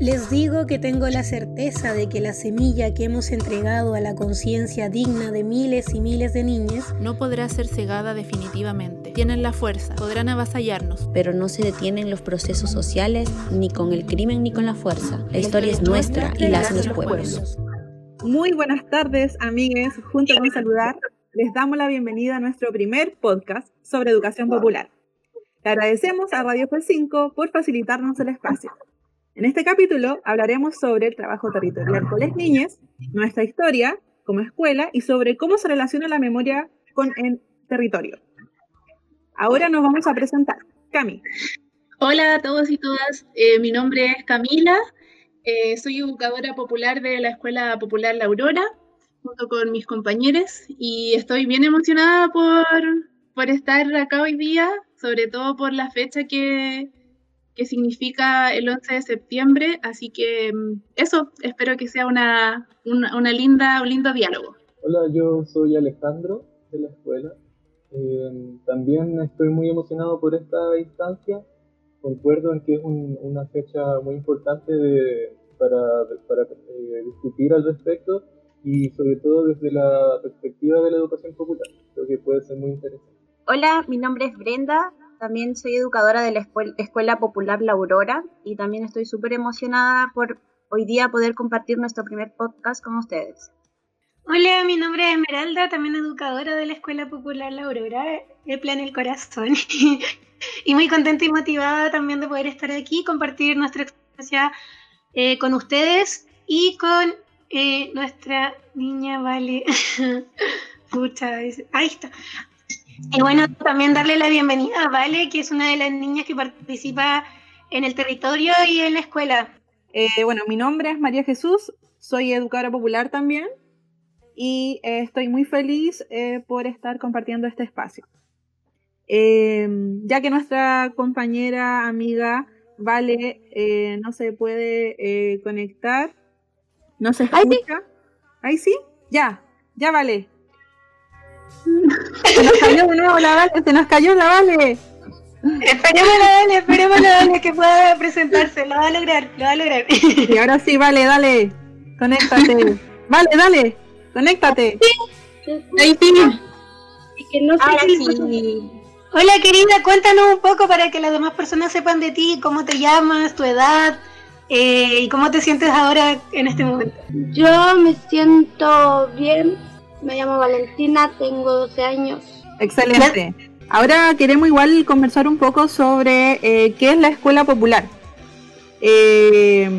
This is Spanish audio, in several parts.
Les digo que tengo la certeza de que la semilla que hemos entregado a la conciencia digna de miles y miles de niñas no podrá ser cegada definitivamente. Tienen la fuerza, podrán avasallarnos. Pero no se detienen los procesos sociales ni con el crimen ni con la fuerza. La historia es nuestra y la hacen los pueblos. Muy buenas tardes, amigues. Junto con saludar, les damos la bienvenida a nuestro primer podcast sobre educación popular. Le agradecemos a Radio F5 por facilitarnos el espacio. En este capítulo hablaremos sobre el trabajo territorial con las niñas, nuestra historia como escuela y sobre cómo se relaciona la memoria con el territorio. Ahora nos vamos a presentar. Cami. Hola a todos y todas, eh, mi nombre es Camila, eh, soy educadora popular de la Escuela Popular La Aurora, junto con mis compañeros, y estoy bien emocionada por, por estar acá hoy día, sobre todo por la fecha que, que significa el 11 de septiembre, así que mm, eso, espero que sea una, una, linda, un lindo diálogo. Hola, yo soy Alejandro de la escuela. Eh, también estoy muy emocionado por esta instancia. Concuerdo en que es una fecha muy importante de, para, para eh, discutir al respecto y sobre todo desde la perspectiva de la educación popular. Creo que puede ser muy interesante. Hola, mi nombre es Brenda, también soy educadora de la Escuela, Popular La Aurora y también estoy súper emocionada por hoy día poder compartir nuestro primer podcast con ustedes. Hola, mi nombre es Esmeralda, también educadora de la Escuela Popular La Aurora, el plan El Corazón. y muy contenta y motivada también de poder estar aquí, compartir nuestra experiencia eh, con ustedes y con eh, nuestra niña Vale. Pucha, ahí está. Y bueno, también darle la bienvenida a Vale, que es una de las niñas que participa en el territorio y en la escuela. Eh, bueno, mi nombre es María Jesús, soy educadora popular también y eh, estoy muy feliz eh, por estar compartiendo este espacio. ya que nuestra compañera, amiga, Vale, no se puede conectar, no se escucha. ¿Ahí sí? Ya, ya vale. Se nos cayó de nuevo la Vale, se nos cayó la Vale. Esperemos la Vale, esperemos la Vale que pueda presentarse, lo va a lograr, lo va a lograr. Y ahora sí, Vale, dale, conéctate. Vale, dale, conéctate. Ahí sí. Que no Hola querida, cuéntanos un poco para que las demás personas sepan de ti, cómo te llamas, tu edad eh, y cómo te sientes ahora en este momento. Yo me siento bien, me llamo Valentina, tengo 12 años. Excelente. Ahora queremos igual conversar un poco sobre eh, qué es la escuela popular. Eh,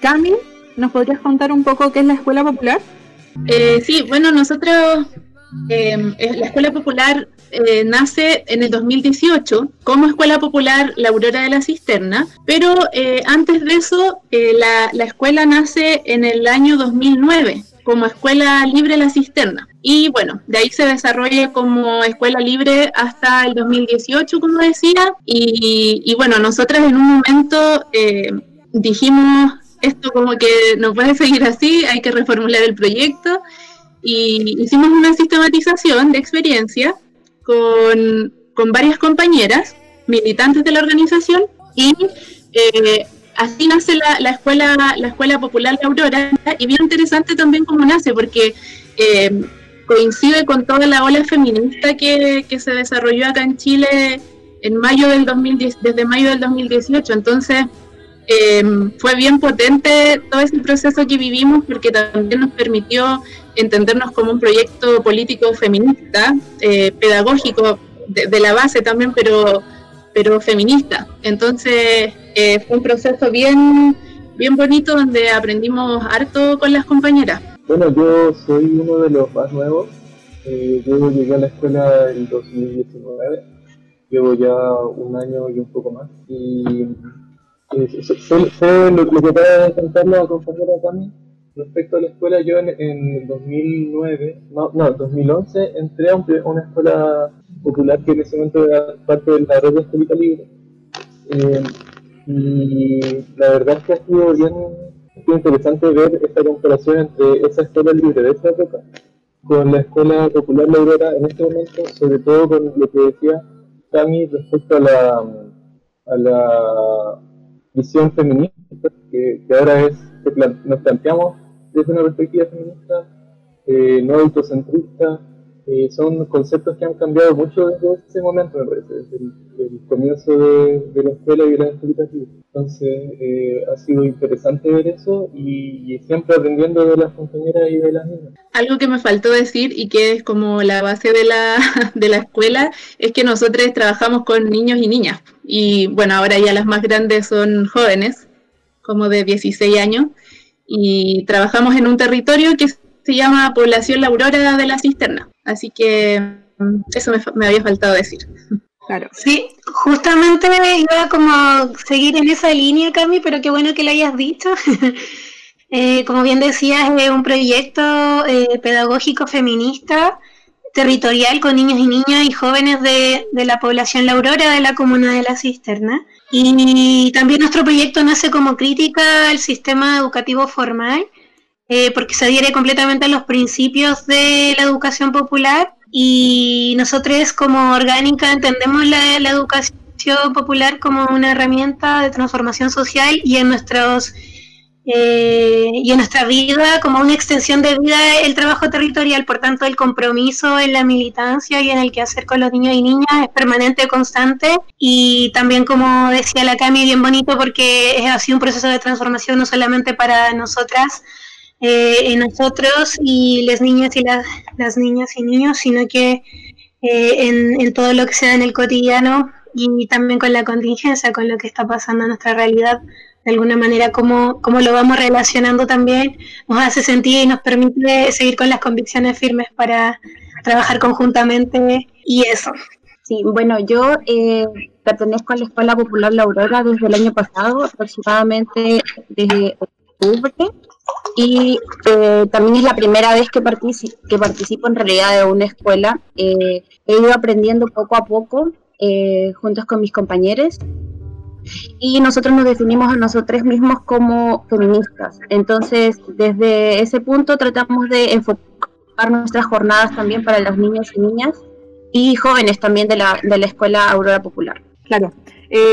Cami, ¿nos podrías contar un poco qué es la escuela popular? Eh, sí, bueno, nosotros, eh, la escuela popular nace en el 2018 como Escuela Popular La Aurora de la Cisterna, pero antes de eso la, la, escuela nace en el año 2009 como Escuela Libre La Cisterna. Y bueno, de ahí se desarrolla como Escuela Libre hasta el 2018, como decía. Y, bueno, nosotras en un momento eh, dijimos esto como que no puede seguir así, hay que reformular el proyecto. Y hicimos una sistematización de experiencia con, con varias compañeras, militantes de la organización, y eh, así nace la, escuela, la Escuela Popular de Aurora, y bien interesante también cómo nace, porque eh, coincide con toda la ola feminista que, se desarrolló acá en Chile en mayo del 2010, desde mayo del 2018. Entonces, eh, fue bien potente todo ese proceso que vivimos porque también nos permitió entendernos como un proyecto político feminista, eh, pedagógico de, la base también, pero, pero feminista. Entonces, eh, fue un proceso bien, bien bonito donde aprendimos harto con las compañeras. Bueno, yo soy uno de los más nuevos. Eh, yo llegué a la escuela en 2019. Llevo ya un año y un poco más. Y eh, sé, lo, que acaba de contar la compañera también. Respecto a la escuela, yo en, en 2009, no, no, 2011, entré a una escuela popular que en ese momento era parte de la red de escuela libre. Eh, y la verdad es que ha sido bien, interesante ver esta comparación entre esa escuela libre de esa época con la escuela popular laurera en este momento, sobre todo con lo que decía Tami respecto a la, a la visión feminista feministas, que, ahora es que nos planteamos desde una perspectiva feminista, eh, no autocentrista, eh, son conceptos que han cambiado mucho desde ese momento, me parece, desde el, comienzo de, la escuela y de la educativa. Entonces, eh, ha sido interesante ver eso y, siempre aprendiendo de las compañeras y de las niñas. Algo que me faltó decir y que es como la base de la, de la escuela es que nosotros trabajamos con niños y niñas. Y bueno, ahora ya las más grandes son jóvenes, como de 16 años, y trabajamos en un territorio que se llama Población La Aurora de la Cisterna. Así que mm, eso me, había faltado decir. Claro. Sí, justamente iba como a seguir en esa línea, Cami, pero qué bueno que lo hayas dicho. Eh, como bien decías, es un proyecto eh, pedagógico feminista territorial con niños y niñas y jóvenes de, de, la población La Aurora de la comuna de La Cisterna. Y también nuestro proyecto nace como crítica al sistema educativo formal eh, porque se adhiere completamente a los principios de la educación popular y nosotros como orgánica entendemos la, educación popular como una herramienta de transformación social y en nuestros eh, y en nuestra vida como una extensión de vida el trabajo territorial, por tanto el compromiso en la militancia y en el quehacer con los niños y niñas es permanente, constante. Y también como decía la Cami, bien bonito porque es así un proceso de transformación no solamente para nosotras, eh, en nosotros y las niñas y las, niñas y niños, sino que eh, en, todo lo que se da en el cotidiano y también con la contingencia, con lo que está pasando en nuestra realidad, de alguna manera cómo, cómo lo vamos relacionando también nos hace sentir y nos permite seguir con las convicciones firmes para trabajar conjuntamente y eso. Sí, bueno, yo eh, pertenezco a la Escuela Popular La Aurora desde el año pasado, aproximadamente desde octubre, y eh, también es la primera vez que, participo, que participo en realidad de una escuela. Eh, he ido aprendiendo poco a poco eh, juntos con mis compañeros y nosotros nos definimos a nosotros mismos como feministas. Entonces, desde ese punto tratamos de enfocar nuestras jornadas también para los niños y niñas y jóvenes también de la, de la Escuela Aurora Popular. Claro.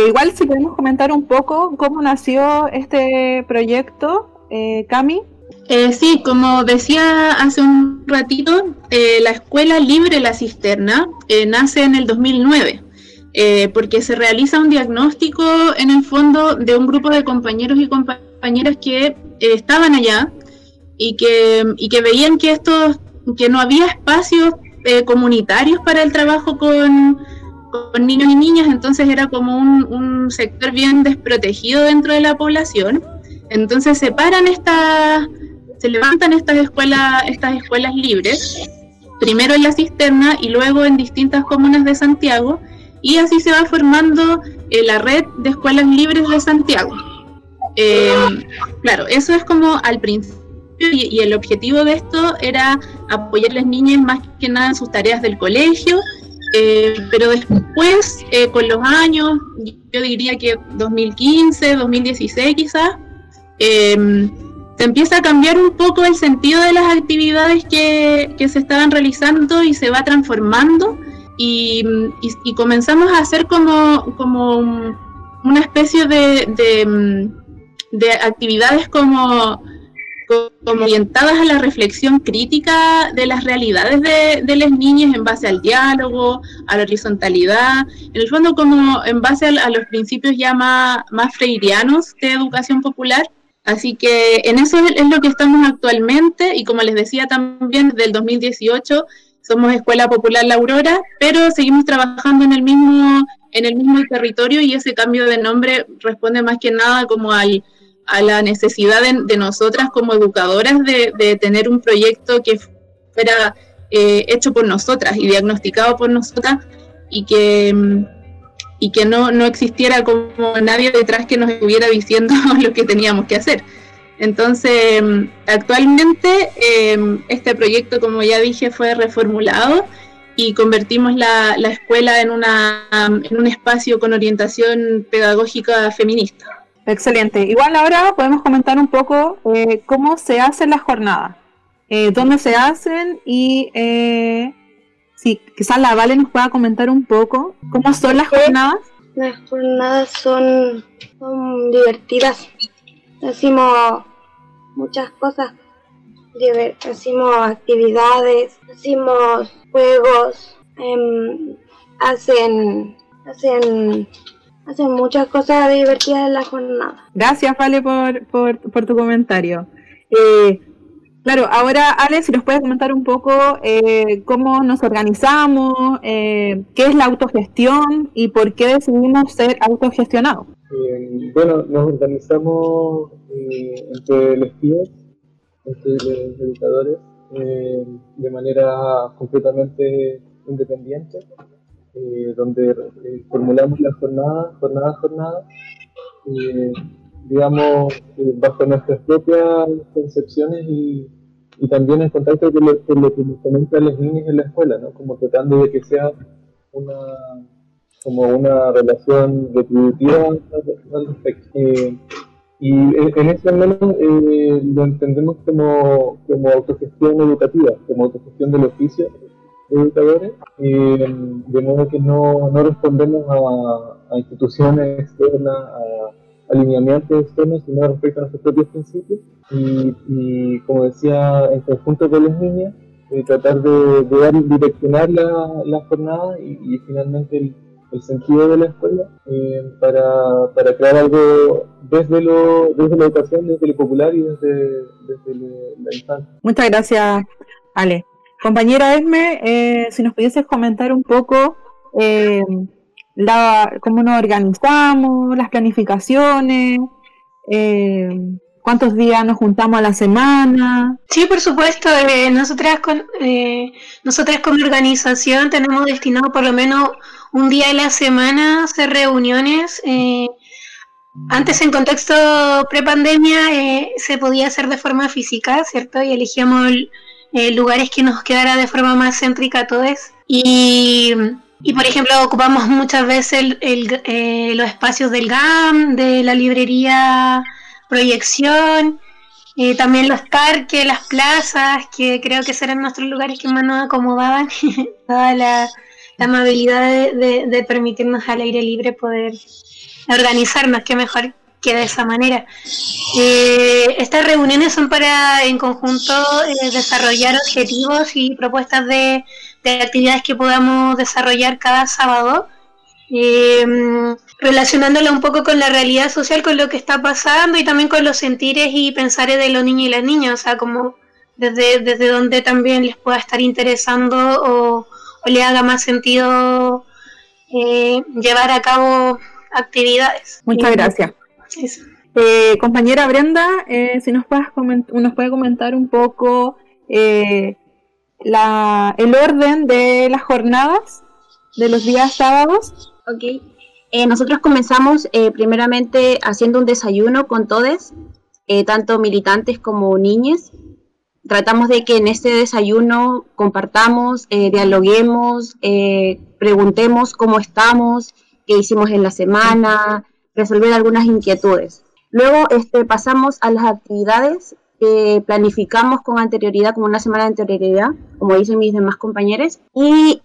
igual si podemos comentar un poco cómo nació este proyecto eh, Cami. Eh, sí, como decía hace un ratito, eh, la Escuela Libre La Cisterna eh, nace en el 2009, porque se realiza un diagnóstico en el fondo de un grupo de compañeros y compañeras que estaban allá y que, y que veían que, estos, que no había espacios comunitarios para el trabajo con, niños y niñas, entonces era como un, un sector bien desprotegido dentro de la población. Entonces se paran estas, se levantan estas escuelas, estas escuelas libres, primero en la cisterna y luego en distintas comunas de Santiago, y así se va formando eh, la red de escuelas libres de Santiago. Eh, claro, eso es como al principio y, el objetivo de esto era apoyar a las niñas más que nada en sus tareas del colegio, eh, pero después, con los años, yo diría que 2015, 2016 quizás, se empieza a cambiar un poco el sentido de las actividades que, se estaban realizando y se va transformando y, comenzamos a hacer como, como una especie de, de, actividades como, orientadas a la reflexión crítica de las realidades de, las niñas en base al diálogo, a la horizontalidad, en el fondo como en base a, los principios ya más, más freirianos de educación popular. Así que en eso es, lo que estamos actualmente y como les decía también desde el 2018 somos Escuela Popular La Aurora, pero seguimos trabajando en el mismo en el mismo territorio y ese cambio de nombre responde más que nada como al, a la necesidad de, nosotras como educadoras de, tener un proyecto que fuera eh, hecho por nosotras y diagnosticado por nosotras y que mm, y que no, no existiera como nadie detrás que nos estuviera diciendo lo que teníamos que hacer. Entonces, actualmente em, este proyecto, como ya dije, fue reformulado y convertimos la, la escuela en, una, en un espacio con orientación pedagógica feminista. Excelente. Igual ahora podemos comentar un poco eh, cómo se hacen las jornadas, eh, dónde se hacen y eh, Sí, quizás la Vale nos pueda comentar un poco cómo son las jornadas. Las jornadas son, divertidas. hacemos muchas cosas, hacemos actividades, hacemos juegos, em, hacen, hacen, hacen muchas cosas divertidas en la jornada. Gracias, Vale, por, por, por tu comentario. Eh, claro, ahora, Ale, si nos puedes comentar un poco eh, cómo nos organizamos, eh, qué es la autogestión y por qué decidimos ser autogestionados. bueno, nos organizamos entre los tíos, entre los educadores, de manera completamente independiente, donde formulamos la jornada, jornada a jornada, digamos, eh, bajo nuestras propias concepciones y, también en contacto con lo, con lo que nos comentan los niños en la escuela, ¿no? Como tratando de que sea una como una relación retributiva al respecto. Eh, y en ese menos eh, lo entendemos como, como autogestión educativa, como autogestión del oficio de educadores, de modo que no, no respondemos a, a instituciones externas, a alineamientos externos, sino respecto a nuestros propios principios. Y, como decía, en conjunto con las niñas, eh, tratar de, de, direccionar la, la jornada y, finalmente el, el, sentido de la escuela eh, para, para, crear algo desde, lo, desde la educación, desde lo popular y desde, desde la infancia. Muchas gracias, Ale. Compañera Esme, eh, si nos pudieses comentar un poco eh, la, cómo nos organizamos, las planificaciones, eh, cuántos días nos juntamos a la semana. Sí, por supuesto. Eh, nosotras, con, eh, nosotras como organización tenemos destinado por lo menos un día a la semana hacer reuniones. Eh, antes en contexto prepandemia eh, se podía hacer de forma física, ¿cierto? Y elegíamos lugares que nos quedara de forma más céntrica a todos. Y y por ejemplo, ocupamos muchas veces eh, los espacios del GAM, de la librería Proyección, eh, también los parques, las plazas, que creo que serán nuestros lugares que más nos acomodaban, toda la, amabilidad de, permitirnos al aire libre poder organizarnos, que mejor que de esa manera. Eh, estas reuniones son para en conjunto desarrollar objetivos y propuestas de de actividades que podamos desarrollar cada sábado, eh, relacionándola un poco con la realidad social, con lo que está pasando y también con los sentires y pensares de los niños y las niñas, o sea, como desde, desde donde también les pueda estar interesando o, le haga más sentido eh, llevar a cabo actividades. Muchas gracias. Eh, compañera Brenda, si nos, puedes nos puede comentar un poco la, el orden de las jornadas de los días sábados. Ok. Eh, nosotros comenzamos eh, primeramente haciendo un desayuno con todos, eh, tanto militantes como niños. Tratamos de que en este desayuno compartamos, dialoguemos, preguntemos cómo estamos, qué hicimos en la semana, resolver algunas inquietudes. Luego este, pasamos a las actividades planificamos con anterioridad, como una semana de anterioridad, como dicen mis demás compañeros, y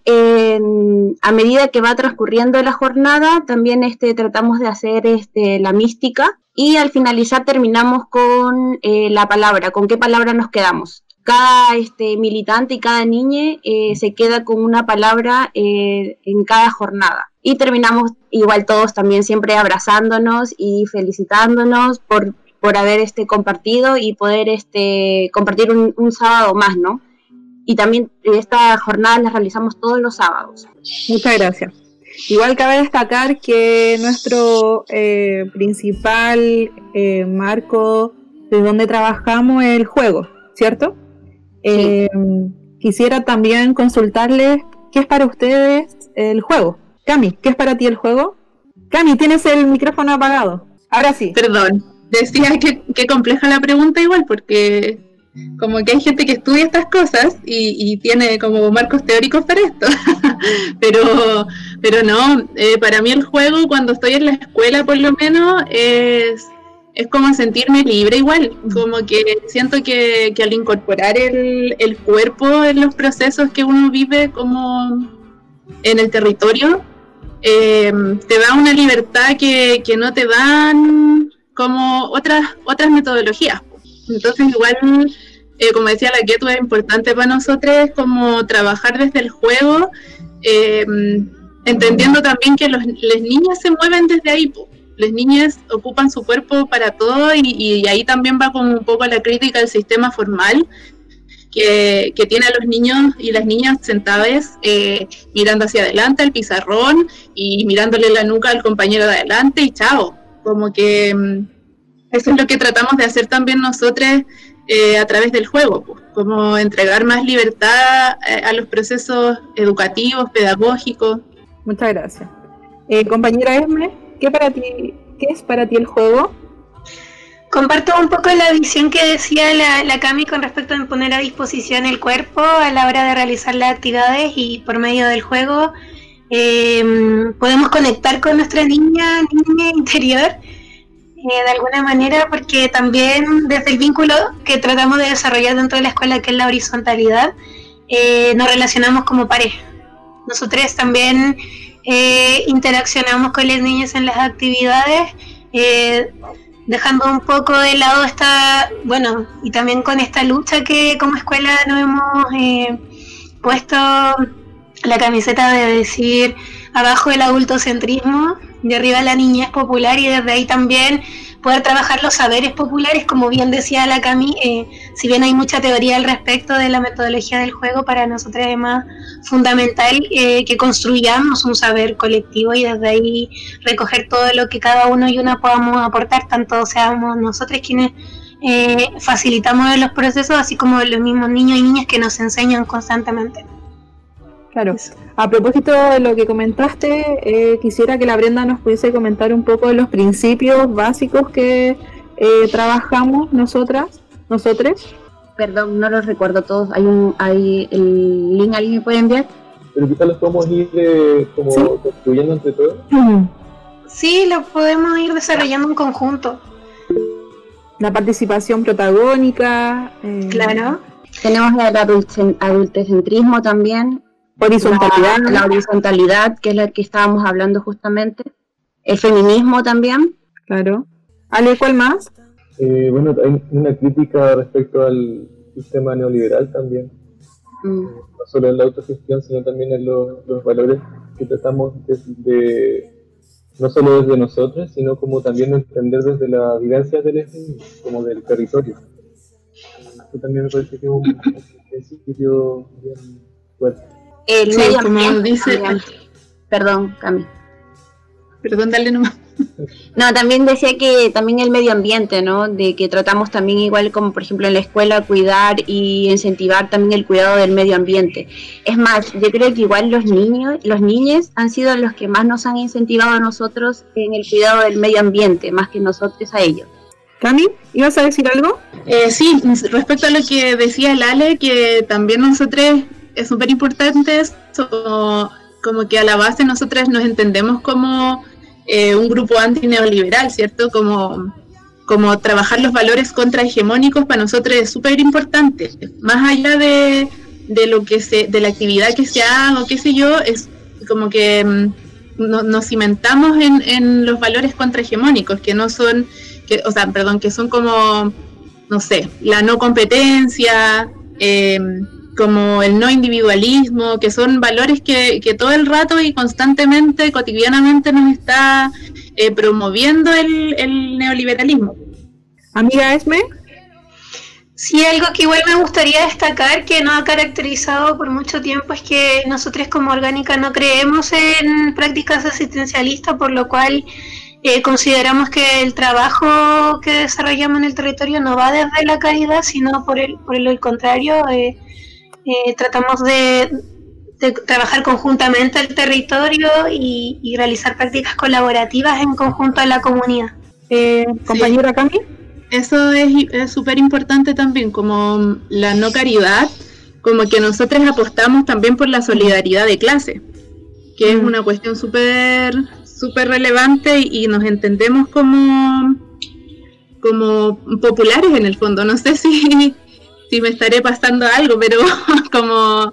a medida que va transcurriendo la jornada, también este, tratamos de hacer este, la mística y al finalizar terminamos con eh, la palabra, con qué palabra nos quedamos. Cada este, militante y cada niña eh, se queda con una palabra eh, en cada jornada. Y terminamos igual todos también siempre abrazándonos y felicitándonos por por haber este, compartido y poder este, compartir un, sábado más, ¿no? Y también esta jornada la realizamos todos los sábados. Muchas gracias. Igual cabe destacar que nuestro eh, principal eh, marco de donde trabajamos es el juego, ¿cierto? Eh, quisiera también consultarles qué es para ustedes el juego. Cami, ¿qué es para ti el juego? Cami, tienes el micrófono apagado. Ahora sí. Perdón decía que, que compleja la pregunta igual, porque como que hay gente que estudia estas cosas y, tiene como marcos teóricos para esto. pero, pero no, eh, para mí el juego cuando estoy en la escuela por lo menos es, es como sentirme libre igual, como que siento que, al incorporar el, el, cuerpo en los procesos que uno vive como en el territorio, eh, te da una libertad que, que no te dan como otras, otras metodologías. Entonces igual, eh, como decía la Ketu, es importante para nosotros como trabajar desde el juego, eh, entendiendo también que los, las niñas se mueven desde ahí. Las niñas ocupan su cuerpo para todo y, y, ahí también va como un poco la crítica del sistema formal, que, que, tiene a los niños y las niñas sentadas eh, mirando hacia adelante al pizarrón y mirándole la nuca al compañero de adelante y chao. Como que mm, eso es lo que tratamos de hacer también nosotros eh, a través del juego, pues, como entregar más libertad eh, a los procesos educativos, pedagógicos. Muchas gracias. Eh, compañera Esme, ¿qué, para ti, ¿qué es para ti el juego? Comparto un poco la visión que decía la, la, Cami con respecto a poner a disposición el cuerpo a la hora de realizar las actividades y por medio del juego eh, podemos conectar con nuestra niña, niña interior eh, de alguna manera porque también desde el vínculo que tratamos de desarrollar dentro de la escuela que es la horizontalidad eh, nos relacionamos como pareja. Nosotros también eh, interaccionamos con las niñas en las actividades dejando un poco de lado esta, bueno, y también con esta lucha que como escuela nos hemos eh, puesto la camiseta de decir abajo el adultocentrismo, de arriba la niñez popular y desde ahí también poder trabajar los saberes populares, como bien decía la Cami, eh, si bien hay mucha teoría al respecto de la metodología del juego, para nosotros es más fundamental eh, que construyamos un saber colectivo y desde ahí recoger todo lo que cada uno y una podamos aportar, tanto seamos nosotros quienes eh, facilitamos los procesos, así como los mismos niños y niñas que nos enseñan constantemente. Claro. A propósito de lo que comentaste, eh, quisiera que la Brenda nos pudiese comentar un poco de los principios básicos que eh, trabajamos nosotras, nosotros. Perdón, no los recuerdo todos. Hay un, hay el link, ¿alguien me puede enviar? Pero quizás los podemos ir eh, como ¿Sí? construyendo entre todos. Sí, lo podemos ir desarrollando en conjunto. La participación protagónica. claro. Tenemos el adultecentrismo también, Horizontalidad. La, la, horizontalidad, que es la que estábamos hablando justamente. El feminismo también. Claro. Ale, ¿cuál más? Eh, bueno, hay una crítica respecto al sistema neoliberal también. Mm. No solo en la autogestión, sino también en lo, los valores que tratamos de, de, no solo desde nosotros, sino como también entender desde la vivencia del eje, como del territorio. Eso también me parece que es un, un principio bien fuerte. El sí, medio ambiente. Dice, Perdón, Cami. Perdón, dale nomás. No, también decía que también el medio ambiente, ¿no? De que tratamos también igual como por ejemplo en la escuela cuidar y incentivar también el cuidado del medio ambiente. Es más, yo creo que igual los niños, los niños han sido los que más nos han incentivado a nosotros en el cuidado del medio ambiente, más que nosotros a ellos. Cami, ¿ibas a decir algo? Eh, sí, respecto a lo que decía el Ale, que también nosotros es súper importante eso, como que a la base nosotras nos entendemos como eh, un grupo antineoliberal, ¿cierto? Como, como trabajar los valores contrahegemónicos para nosotros es súper importante. Más allá de, de, lo que se, de la actividad que se haga o qué sé yo, es como que mm, no, nos cimentamos en, en los valores contrahegemónicos, que no son, que, o sea, perdón, que son como, no sé, la no competencia, eh, como el no individualismo, que son valores que, que todo el rato y constantemente, cotidianamente nos está eh, promoviendo el, el, neoliberalismo. Amiga Esme. Sí, algo que igual me gustaría destacar que nos ha caracterizado por mucho tiempo es que nosotros como orgánica no creemos en prácticas asistencialistas, por lo cual eh, consideramos que el trabajo que desarrollamos en el territorio no va desde la caridad, sino por el, por el contrario, eh, eh, tratamos de, de, trabajar conjuntamente el territorio y, y, realizar prácticas colaborativas en conjunto a la comunidad. Eh, compañera sí. Cami. Eso es súper importante también, como la no caridad, como que nosotros apostamos también por la solidaridad de clase, que mm. es una cuestión súper súper relevante y nos entendemos como como populares en el fondo. No sé si si me estaré pasando algo, pero como,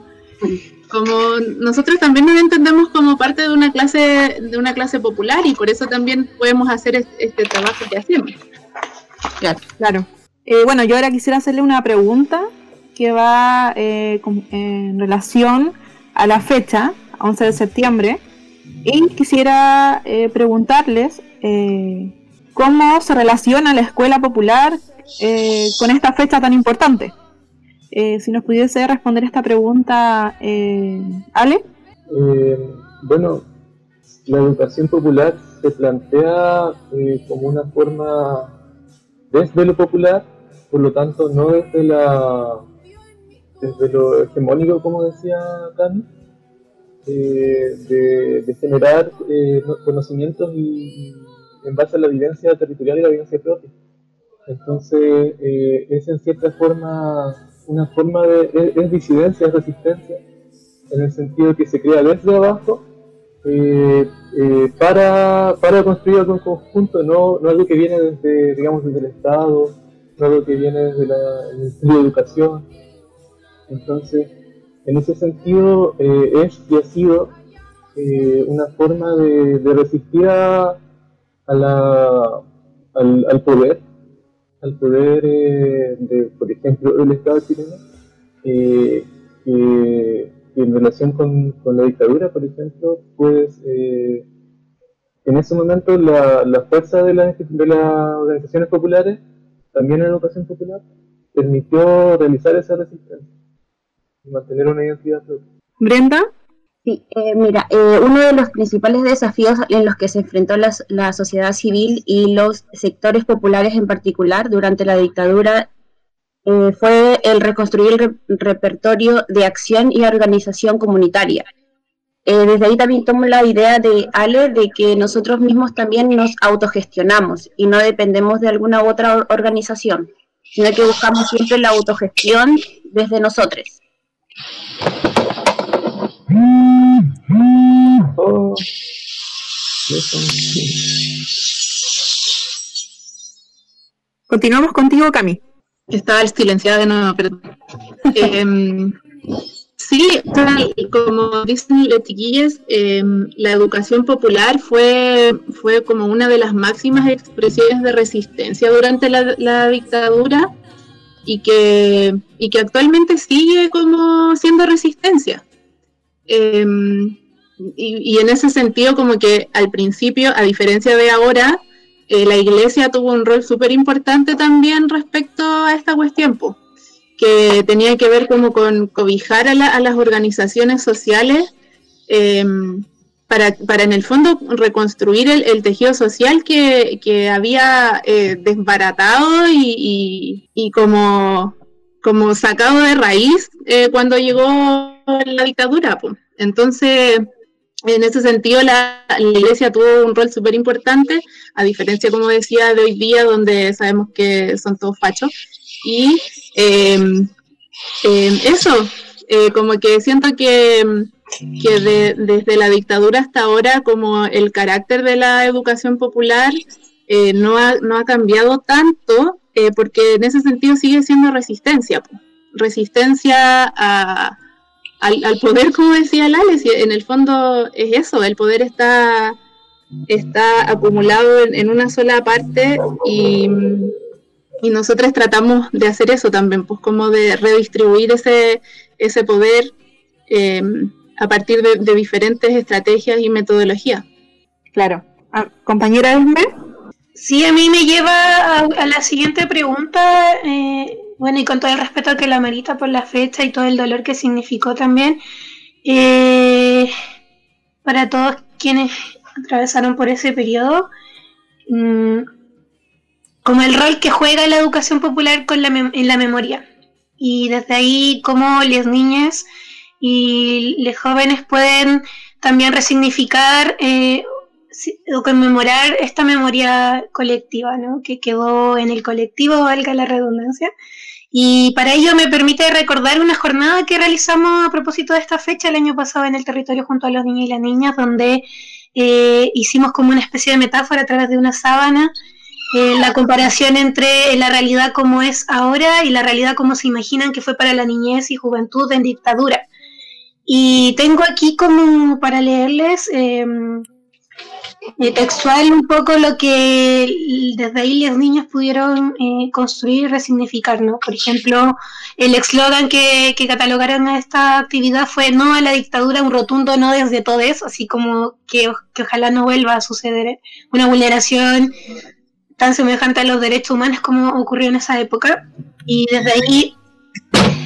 como nosotros también nos entendemos como parte de una clase de una clase popular y por eso también podemos hacer este, este trabajo que hacemos. Claro. Eh, bueno, yo ahora quisiera hacerle una pregunta que va eh, en relación a la fecha, 11 de septiembre, y quisiera eh, preguntarles cómo se relaciona la escuela popular con esta fecha tan importante. Si nos pudiese responder esta pregunta, Ale. bueno, la educación popular se plantea como una forma desde lo popular, por lo tanto no desde la desde lo hegemónico, como decía Tami, eh, de, generar eh, conocimientos en base a la evidencia territorial y la evidencia propia. Entonces, eh, es en cierta forma una forma de, es, disidencia, es resistencia, en el sentido que se crea desde abajo para, para construir algo en conjunto, no, no algo que viene desde, digamos, desde el Estado, no algo que viene desde la, el Ministerio de Educación, entonces, en ese sentido, eh, es y ha sido eh, una forma de, resistir a, la, al, poder, al poder eh, de, por ejemplo, el Estado chileno, que en relación con, la dictadura, por ejemplo, pues en ese momento la, la fuerza de, de las organizaciones populares, también la educación popular, permitió realizar esa resistencia mantener una identidad propia. Brenda. Sí, eh, mira, eh, uno de los principales desafíos en los que se enfrentó la sociedad civil y los sectores populares en particular durante la dictadura eh, fue el reconstruir el repertorio de acción y organización comunitaria. desde ahí también tomo la idea de Ale de que nosotros mismos también nos autogestionamos y no dependemos de alguna u otra organización, sino que buscamos siempre la autogestión desde nosotros. Continuamos contigo, Cami. Estaba silenciada de nuevo, pero... Em, sí, como dicen las chiquillas, em, la educación popular fue, fue como una de las máximas expresiones de resistencia durante la dictadura y que, y que actualmente sigue como siendo resistencia. Em, y, en ese sentido, como que al principio, a diferencia de ahora, eh, la iglesia tuvo un rol súper importante también respecto a esta cuestión, que tenía que ver como con cobijar a, las organizaciones sociales em, para, en el fondo reconstruir el, tejido social que, había eh, desbaratado y, como, como sacado de raíz eh, cuando llegó la dictadura. Entonces, en ese sentido, la, iglesia tuvo un rol súper importante, a diferencia, como decía, de hoy día, donde sabemos que son todos fachos. Y em, em, eso, eh, como que siento que que desde la dictadura hasta ahora, como el carácter de la educación popular eh, no, ha, no, ha, cambiado tanto, eh, porque en ese sentido sigue siendo resistencia, resistencia a, al, poder, como decía Lales, en el fondo es eso, el poder está, está acumulado en, una sola parte y, y nosotros tratamos de hacer eso también, pues como de redistribuir ese, ese poder. Eh, a partir de, diferentes estrategias y metodologías. Claro. Ah, compañera Esme. Sí, a mí me lleva a, la siguiente pregunta, eh, bueno, y con todo el respeto que la merita por la fecha y todo el dolor que significó también, eh, para todos quienes atravesaron por ese periodo, mm, como el rol que juega la educación popular en la memoria. Y desde ahí, como las niñas y los jóvenes pueden también resignificar eh, o conmemorar esta memoria colectiva, ¿no? que quedó en el colectivo, valga la redundancia. Y para ello me permite recordar una jornada que realizamos a propósito de esta fecha el año pasado en el territorio junto a los niños y las niñas, donde eh, hicimos como una especie de metáfora a través de una sábana eh, la comparación entre la realidad como es ahora y la realidad como se imaginan que fue para la niñez y juventud en dictadura. Y tengo aquí como para leerles em, eh, textual un poco lo que desde ahí los niños pudieron eh, construir y resignificar, ¿no? Por ejemplo, el eslogan que, que catalogaron a esta actividad fue no a la dictadura, un rotundo no desde todo eso, así como que, que ojalá no vuelva a suceder una vulneración tan semejante a los derechos humanos como ocurrió en esa época. Y desde ahí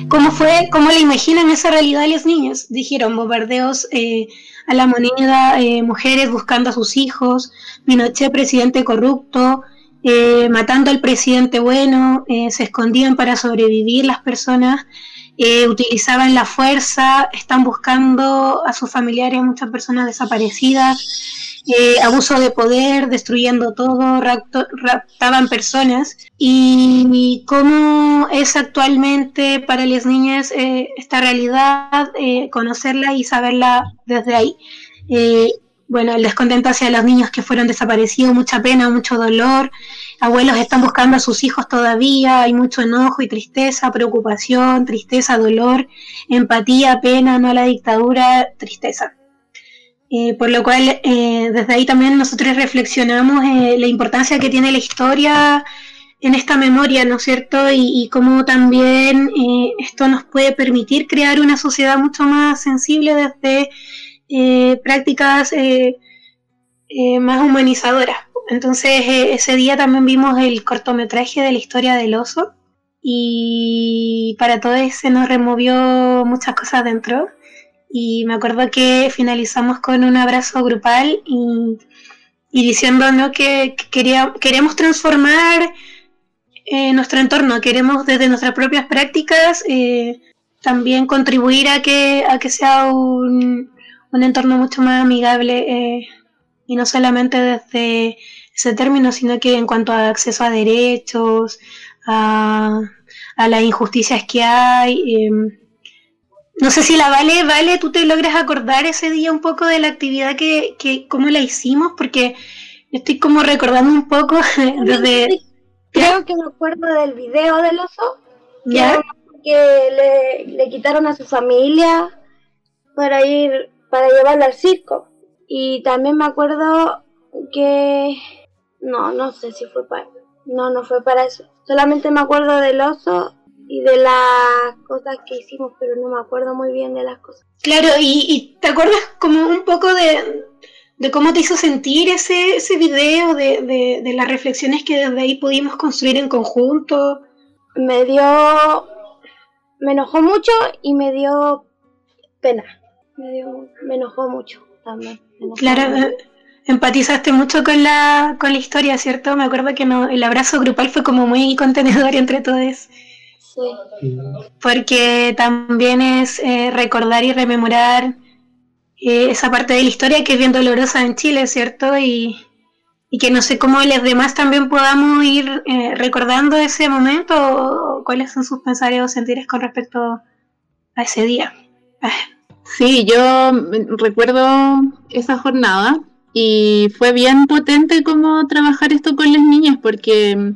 ¿Cómo fue, cómo le imaginan esa realidad los niños? Dijeron bombardeos eh, a la moneda, eh, mujeres buscando a sus hijos, Pinochet presidente corrupto, eh, matando al presidente bueno, se escondían para sobrevivir las personas, utilizaban la fuerza, están buscando a sus familiares, muchas personas desaparecidas, eh, abuso de poder, destruyendo todo, raptaban personas. Y cómo es actualmente para las niñas eh, esta realidad, eh, conocerla y saberla desde ahí. bueno, el descontento hacia los niños que fueron desaparecidos, mucha pena, mucho dolor. Abuelos están buscando a sus hijos todavía, hay mucho enojo y tristeza, preocupación, tristeza, dolor, empatía, pena, no a la dictadura, tristeza. Eh, por lo cual, eh, desde ahí también nosotros reflexionamos eh, la importancia que tiene la historia en esta memoria, ¿no es cierto? Y, cómo también esto nos puede permitir crear una sociedad mucho más sensible desde prácticas más humanizadoras. Entonces, ese día también vimos el cortometraje de la historia del oso y para todo eso se nos removió muchas cosas dentro y me acuerdo que finalizamos con un abrazo grupal y, diciendo que quería, queremos transformar eh, nuestro entorno, queremos desde nuestras propias prácticas eh, también contribuir a que, a que sea un, un entorno mucho más amigable eh, y no solamente desde ese término, sino que en cuanto a acceso a derechos, a, a las injusticias que hay. No sé si la Vale, Vale, tú te logras acordar ese día un poco de la actividad que, que cómo la hicimos, porque estoy como recordando un poco desde... Creo que me acuerdo del video del oso, ¿Ya? que le, le quitaron a su familia para ir, para llevarlo al circo. Y también me acuerdo que... No, no sé si fue para... No, no fue para eso. Solamente me acuerdo del oso y de las cosas que hicimos, pero no me acuerdo muy bien de las cosas. Claro, y, te acuerdas como un poco de, cómo te hizo sentir ese, ese video, de, de, las reflexiones que desde ahí pudimos construir en conjunto. Me dio, me enojó mucho y me dio pena, me, dio, me enojó mucho también. Claro, eh, empatizaste mucho con la, con la historia, ¿cierto? Me acuerdo que no, el abrazo grupal fue como muy contenedor entre todos. Porque también es eh, recordar y rememorar eh, esa parte de la historia que es bien dolorosa en Chile, ¿cierto? Y, que no sé cómo los demás también podamos ir eh, recordando ese momento cuáles son sus pensamientos o sentires con respecto a ese día. Sí, yo recuerdo esa jornada y fue bien potente como trabajar esto con las niñas porque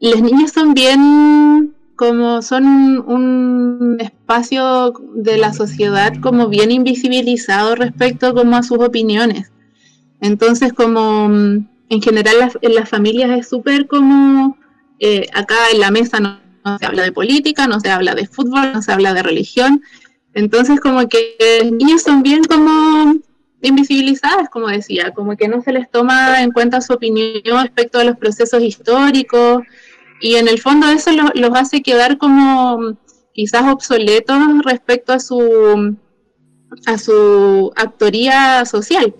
los niños son bien como son un espacio de la sociedad como bien invisibilizado respecto como a sus opiniones. Entonces como mm, en general en las familias es súper como eh, acá en la mesa no, se habla de política, no se habla de fútbol, no se habla de religión. Entonces como que los niños son bien como invisibilizadas, como decía, como que no se les toma en cuenta su opinión respecto a los procesos históricos, y en el fondo eso los hace quedar como quizás obsoletos respecto a su, a su actoría social.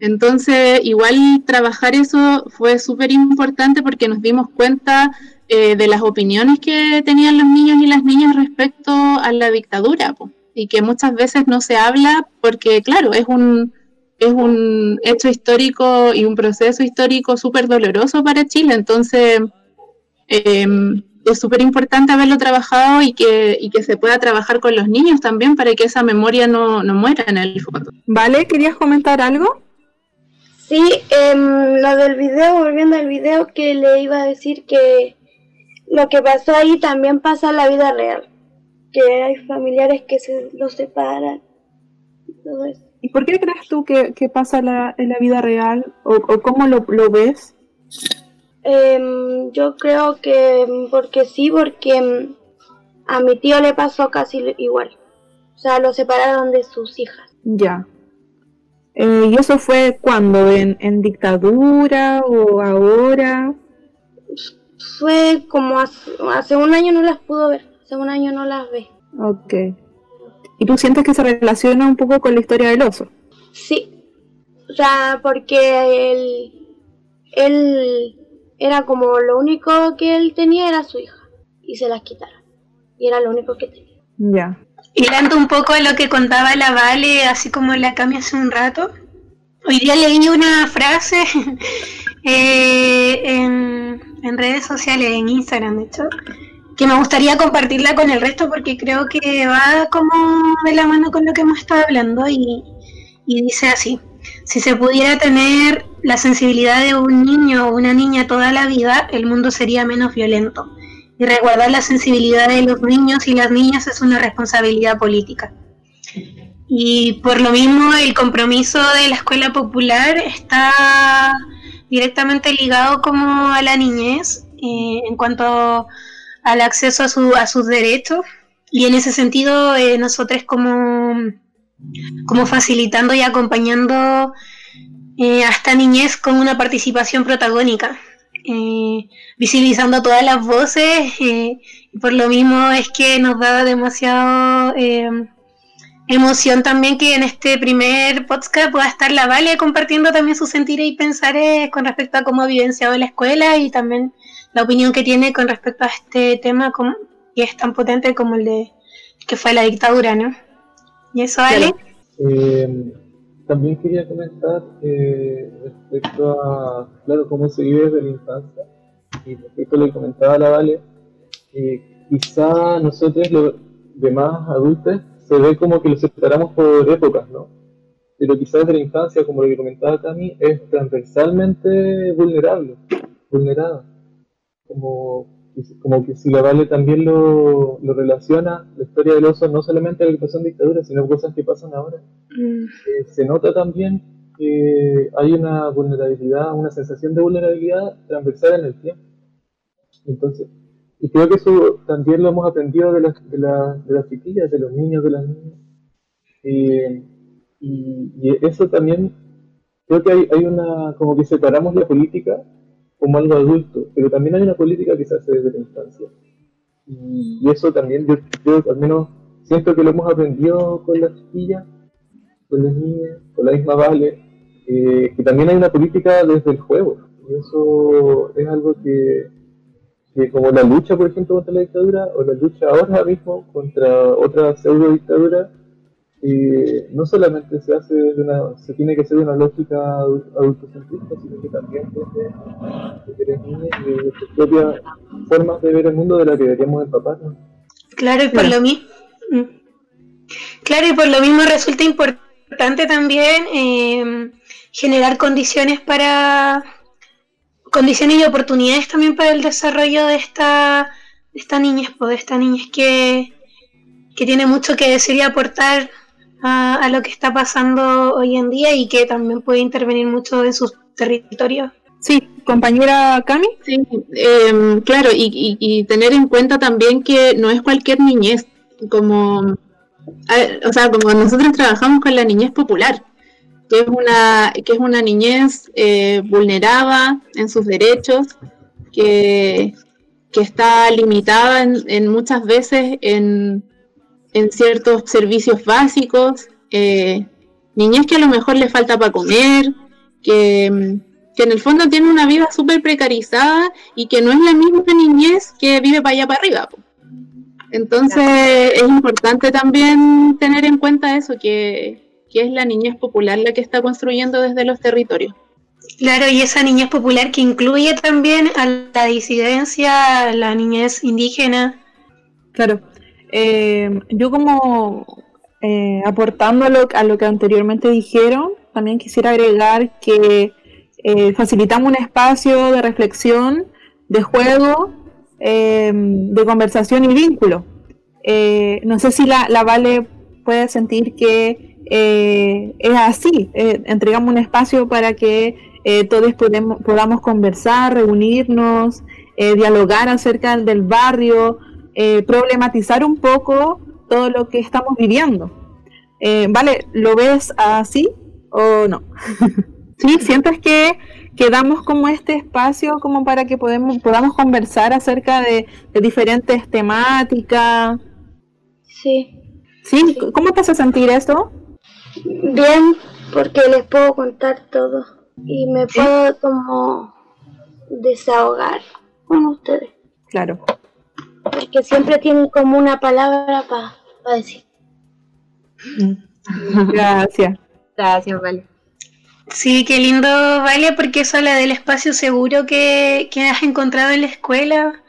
Entonces, igual trabajar eso fue súper importante porque nos dimos cuenta eh, de las opiniones que tenían los niños y las niñas respecto a la dictadura y que muchas veces no se habla porque, claro, es un, es un hecho histórico y un proceso histórico súper doloroso para Chile. Entonces, Em, es súper importante haberlo trabajado y que, que se pueda trabajar con los niños también para que esa memoria no, muera en el fondo. Vale, ¿querías comentar algo? Sí, em, lo del video, volviendo al video, que le iba a decir que lo que pasó ahí también pasa en la vida real. porque hay familiares que se los separan. Todo eso. ¿Y por qué crees tú que, que pasa la, en la vida real? ¿O, o cómo lo, lo ves? Em, yo creo que mm, porque sí, porque mm, a mi tío le pasó casi igual. O sea, lo separaron de sus hijas. Ya. Eh, ¿Y eso fue cuando? ¿En, en dictadura o ahora? Fue como hace, hace un año no las pudo ver. Hace un año no las ve. Ok. ¿Y tú sientes que se relaciona un poco con la historia del oso? Sí. O sea, porque él, él era como lo único que él tenía era su hija. Y se las quitaron. Y era lo único que tenía. Ya. Hilando un poco a lo que contaba la Vale, así como la Cami hace un rato. Hoy día leí una frase eh, en, en redes sociales, en Instagram, de hecho, que me gustaría compartirla con el resto porque creo que va como de la mano con lo que hemos estado hablando y, y dice así, si se pudiera tener la sensibilidad de un niño o una niña toda la vida, el mundo sería menos violento. Y resguardar la sensibilidad de los niños y las niñas es una responsabilidad política. Y por lo mismo el compromiso de la escuela popular está directamente ligado como a la niñez eh, en cuanto al acceso a, su, a sus derechos. Y en ese sentido eh, nosotros como, como facilitando y acompañando eh, a esta niñez con una participación protagónica. eh, visibilizando todas las voces eh, y por lo mismo es que nos da demasiado eh, emoción también que en este primer podcast pueda estar la Vale compartiendo también sus sentires y pensares con respecto a cómo ha vivenciado la escuela y también la opinión que tiene con respecto a este tema como, que es tan potente como el de que fue la dictadura, ¿no? Y eso, Ale. Eh, también quería comentar eh, respecto a, claro, cómo se vive desde la infancia y respecto a lo que comentaba la Vale, eh, quizá nosotros los demás adultos se ve como que los separamos por épocas, ¿no? Pero quizás desde la infancia, como lo que comentaba Cami, es transversalmente vulnerable, vulnerada. Como, como que si la Vale también lo, lo relaciona, la historia del oso, no solamente lo que pasó en dictadura, sino cosas que pasan ahora. Mm, Eh, se nota también que hay una vulnerabilidad, una sensación de vulnerabilidad transversal en el tiempo. Entonces, y creo que eso también lo hemos aprendido de las, de las, de las chiquillas, de los niños, de las niñas. Eh, y, y eso también, creo que hay, hay una, como que separamos la política como algo adulto, pero también hay una política que se hace desde la infancia. Y, eso también, yo, yo al menos siento que lo hemos aprendido con las chiquillas, con las niñas, con la misma Vale, eh, que también hay una política desde el juego. Y eso es algo que, que como la lucha, por ejemplo, contra la dictadura, o la lucha ahora mismo contra otra pseudo dictadura, eh, no solamente se hace de una, se tiene que hacer de una lógica adu- adultocentrista, sino que también desde, desde y desde sus propias formas de ver el mundo de la que deberíamos empaparnos. Claro, y por lo mismo. Claro, y por lo mismo resulta importante también eh, generar condiciones para condiciones y oportunidades también para el desarrollo de esta de esta niñez, pues, de esta niñez que, que tiene mucho que decir y aportar a, a lo que está pasando hoy en día y que también puede intervenir mucho en sus territorios. Sí, compañera Cami. Sí, em, claro, y, y- y tener en cuenta también que no es cualquier niñez, como, a- o sea, como nosotros trabajamos con la niñez popular, que es una, que es una niñez eh, vulnerada en sus derechos, que, que está limitada en, en muchas veces en, en ciertos servicios básicos, eh, niñez que a lo mejor le falta para comer, que, que en el fondo tiene una vida súper precarizada y que no es la misma niñez que vive para allá para arriba. po. Entonces es importante también tener en cuenta eso, que, que es la niñez popular la que está construyendo desde los territorios. Claro, y esa niñez popular que incluye también a la disidencia, a la niñez indígena. Claro. Eh, yo como eh, aportando a lo, que anteriormente dijeron, también quisiera agregar que eh, facilitamos un espacio de reflexión, de juego, eh, de conversación y vínculo. eh, no sé si la, la Vale puede sentir que eh, es así, entregamos un espacio para que todos podamos conversar, reunirnos, dialogar acerca del barrio, problematizar un poco todo lo que estamos viviendo. vale, ¿lo ves así o no? ¿Sí? ¿Sientes que que damos como este espacio como para que podemos, podamos conversar acerca de, diferentes temáticas. Sí. sí. ¿Cómo te hace sentir esto? Bien, porque les puedo contar todo y me puedo como desahogar con ustedes. Claro. Porque siempre tienen como una palabra para decir. Gracias. Gracias, Vale. Sí, qué lindo, Vale, porque eso habla del espacio seguro que, has encontrado en la escuela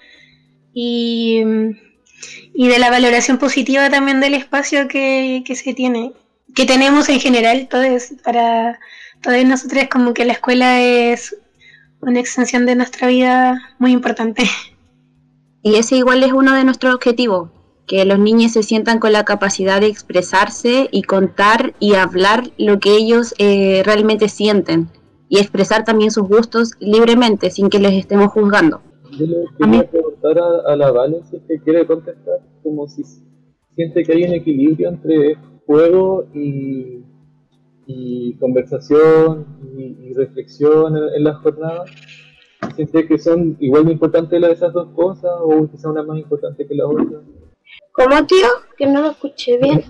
y, de la valoración positiva también del espacio que, se tiene, que tenemos en general, todos, para todos nosotros como que la escuela es una extensión de nuestra vida muy importante. Y ese igual es uno de nuestros objetivos, que los niños se sientan con la capacidad de expresarse y contar y hablar lo que ellos eh, realmente sienten y expresar también sus gustos libremente sin que les estemos juzgando. Yo le quería preguntar a, la Vale si que quiere contestar, como si siente que hay un equilibrio entre juego y, conversación y, reflexión en, en, la jornada. ¿Siente que son igual de importantes las esas dos cosas o quizá una más importante que la otra? ¿Cómo, tío? Que no lo escuché bien.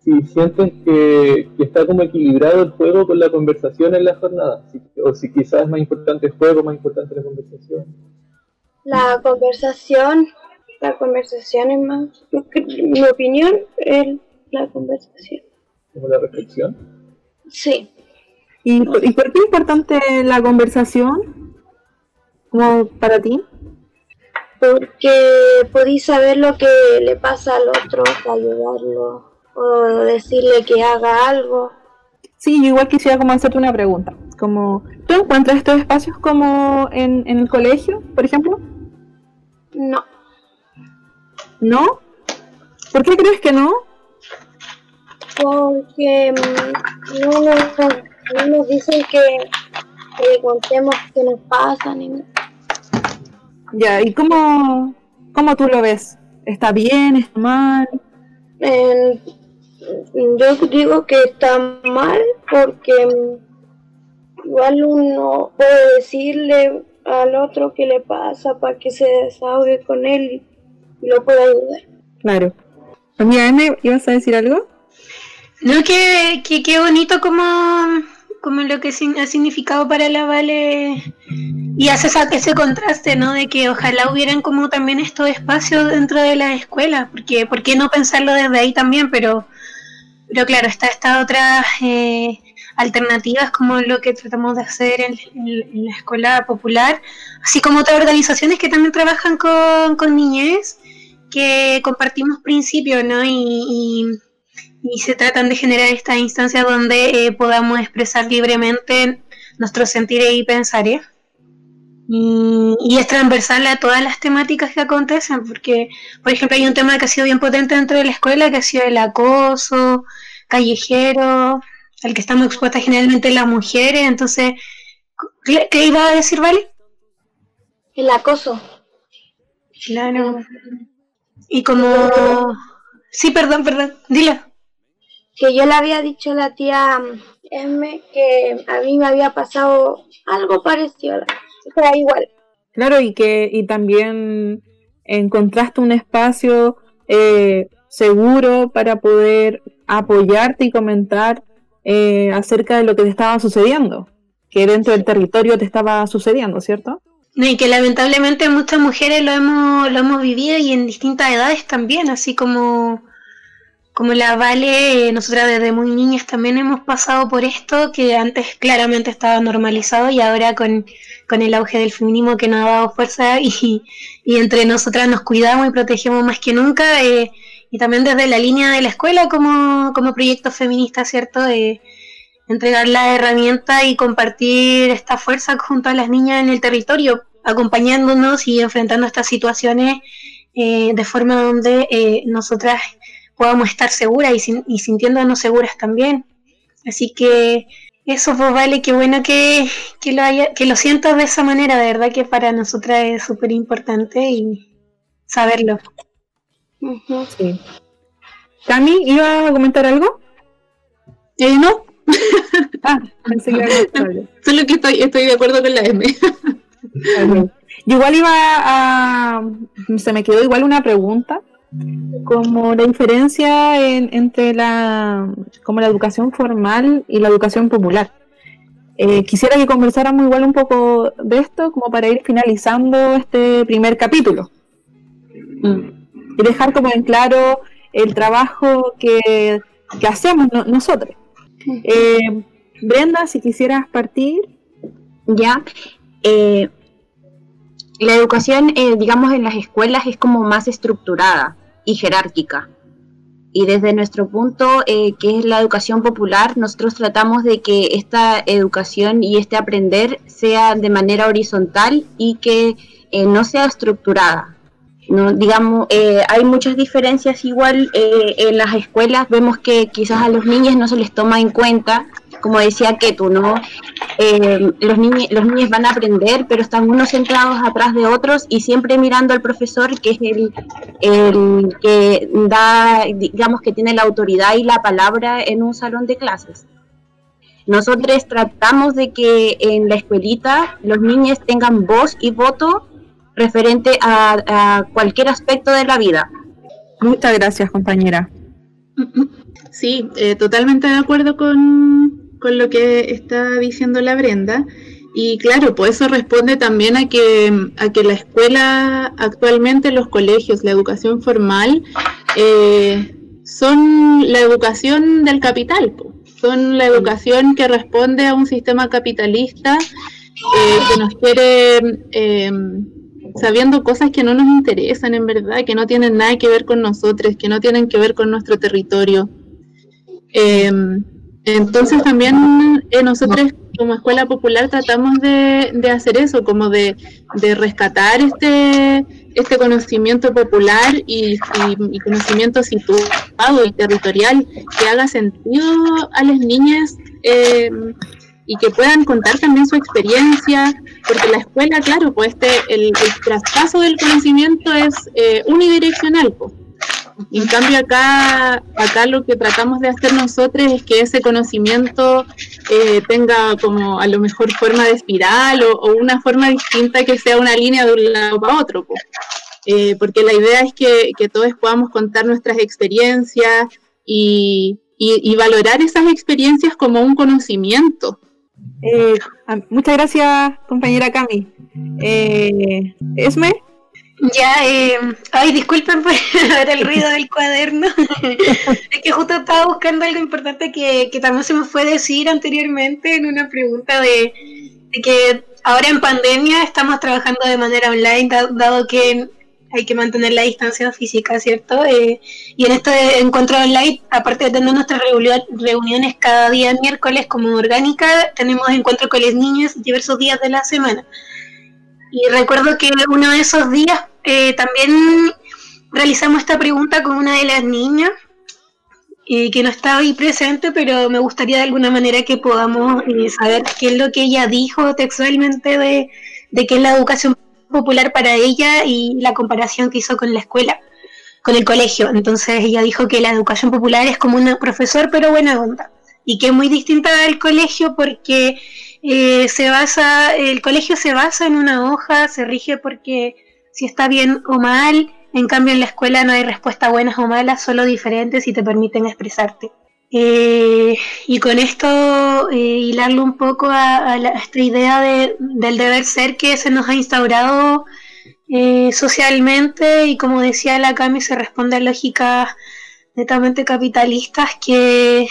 Si sientes que, está como equilibrado el juego con la conversación en la jornada, o si quizás es más importante el juego, más importante la conversación. La conversación, la conversación es más, mi opinión es la conversación. ¿Como la reflexión? Sí. ¿Y, ¿Y por qué es importante la conversación? Como para ti? porque podéis saber lo que le pasa al otro para ayudarlo o decirle que haga algo. Sí, yo igual quisiera como hacerte una pregunta, como ¿tú encuentras estos espacios como en, en el colegio, por ejemplo? No. ¿No? ¿Por qué crees que no? Porque mm, no nos, nos dicen que, que contemos qué nos pasa ni nada. Ya, ¿y cómo, cómo tú lo ves? ¿Está bien? ¿Está mal? yo digo que está mal porque igual uno puede decirle al otro qué le pasa para que se desahogue con él y lo pueda ayudar. Claro. Mira, ¿me ibas a decir algo? No, que, que, qué bonito como como lo que ha significado para la Vale y hace ese contraste, ¿no? De que ojalá hubieran como también estos espacios dentro de las escuelas, porque ¿por qué no pensarlo desde ahí también? Pero, pero claro, está estas otras eh, alternativas como lo que tratamos de hacer en, la escuela popular, así como otras organizaciones que también trabajan con, con niñez, que compartimos principios, ¿no? y se tratan de generar estas instancias donde eh, podamos expresar libremente nuestros sentires y pensares. Y, y, es transversal a todas las temáticas que acontecen, porque, por ejemplo, hay un tema que ha sido bien potente dentro de la escuela, que ha sido el acoso callejero, al que estamos expuestas generalmente las mujeres. Entonces, ¿qué, iba a decir, Vale? El acoso. Claro. Y como... Sí, perdón, perdón, dilo que yo le había dicho a la tía M que a mí me había pasado algo parecido, pero igual. Claro, y que y también encontraste un espacio eh, seguro para poder apoyarte y comentar eh, acerca de lo que te estaba sucediendo, que dentro del territorio te estaba sucediendo, ¿cierto? y que lamentablemente muchas mujeres lo hemos, lo hemos vivido y en distintas edades también, así como como la Vale, nosotras desde muy niñas también hemos pasado por esto que antes claramente estaba normalizado y ahora con, el auge del feminismo que nos ha dado fuerza y, entre nosotras nos cuidamos y protegemos más que nunca eh, y también desde la línea de la escuela como, como proyecto feminista, ¿cierto? De entregar la herramienta y compartir esta fuerza junto a las niñas en el territorio, acompañándonos y enfrentando estas situaciones eh, de forma donde eh, nosotras podamos estar seguras y, y, sintiéndonos seguras también. Así que eso, pues vale, qué bueno que, que, lo haya, que lo sientas de esa manera, de verdad que para nosotras es súper importante y saberlo. Sí. ¿Cami, iba a comentar algo? Eh, no. ah, pensé que era Solo que estoy, estoy de acuerdo con la M. igual iba a. Se me quedó igual una pregunta. Como la diferencia entre la, como la educación formal y la educación popular. Eh, quisiera que conversáramos igual un poco de esto, como para ir finalizando este primer capítulo. Mm. Y dejar como en claro el trabajo que, hacemos nosotros. Eh, Brenda, si quisieras partir. Ya. Eh, la educación, eh, digamos, en las escuelas es como más estructurada y jerárquica. Y desde nuestro punto, que es la educación popular, nosotros tratamos de que esta educación y este aprender sea de manera horizontal y que no sea estructurada. ¿no? Digamos, eh, hay muchas diferencias igual eh, en las escuelas, vemos que quizás a los niños no se les toma en cuenta, como decía Ketu, ¿no? Eh, los, niños, los niños van a aprender, pero están unos centrados atrás de otros y siempre mirando al profesor, que es el, el que da, digamos, que tiene la autoridad y la palabra en un salón de clases. Nosotros tratamos de que en la escuelita los niños tengan voz y voto referente a, cualquier aspecto de la vida. Muchas gracias, compañera. Sí, eh, totalmente de acuerdo con, con, lo que está diciendo la Brenda. Y claro, pues eso responde también a que, a que la escuela actualmente, los colegios, la educación formal, eh, son la educación del capital, son la educación que responde a un sistema capitalista eh, que nos quiere sabiendo cosas que no nos interesan en verdad, que no tienen nada que ver con nosotros, que no tienen que ver con nuestro territorio. Em, entonces también eh, nosotros como escuela popular tratamos de, hacer eso, como de, rescatar este, este conocimiento popular y, conocimiento situado y territorial que haga sentido a las niñas em, y que puedan contar también su experiencia, porque la escuela, claro, pues este, el, traspaso del conocimiento es eh, unidireccional. Pues. En cambio acá, acá lo que tratamos de hacer nosotros es que ese conocimiento eh, tenga como a lo mejor forma de espiral o, una forma distinta que sea una línea de un lado para otro. Eh, porque la idea es que, todos podamos contar nuestras experiencias y, y, valorar esas experiencias como un conocimiento. Eh, muchas gracias, compañera Cami. Eh, ¿Esme? Ya, eh, ay, disculpen por el ruido del cuaderno. es que justo estaba buscando algo importante que, que, también se me fue decir anteriormente en una pregunta de, de que ahora en pandemia estamos trabajando de manera online, dado que hay que mantener la distancia física, ¿cierto? Eh, y en este encuentro online, aparte de tener nuestras reuniones cada día miércoles como orgánica, tenemos encuentros con los niños diversos días de la semana. Y recuerdo que uno de esos días eh, también realizamos esta pregunta con una de las niñas, eh, que no estaba ahí presente, pero me gustaría de alguna manera que podamos saber qué es lo que ella dijo textualmente de, de qué es la educación popular para ella y la comparación que hizo con la escuela, con el colegio. Entonces ella dijo que la educación popular es como un profesor pero buena onda y que es muy distinta del colegio porque eh, se basa, el colegio se basa en una hoja, se rige porque si está bien o mal, en cambio en la escuela no hay respuesta buenas o malas, solo diferentes y te permiten expresarte. Eh, y con esto eh, hilarlo un poco a, esta idea de, del deber ser que se nos ha instaurado eh, socialmente y como decía la Cami se responde a lógicas netamente capitalistas que,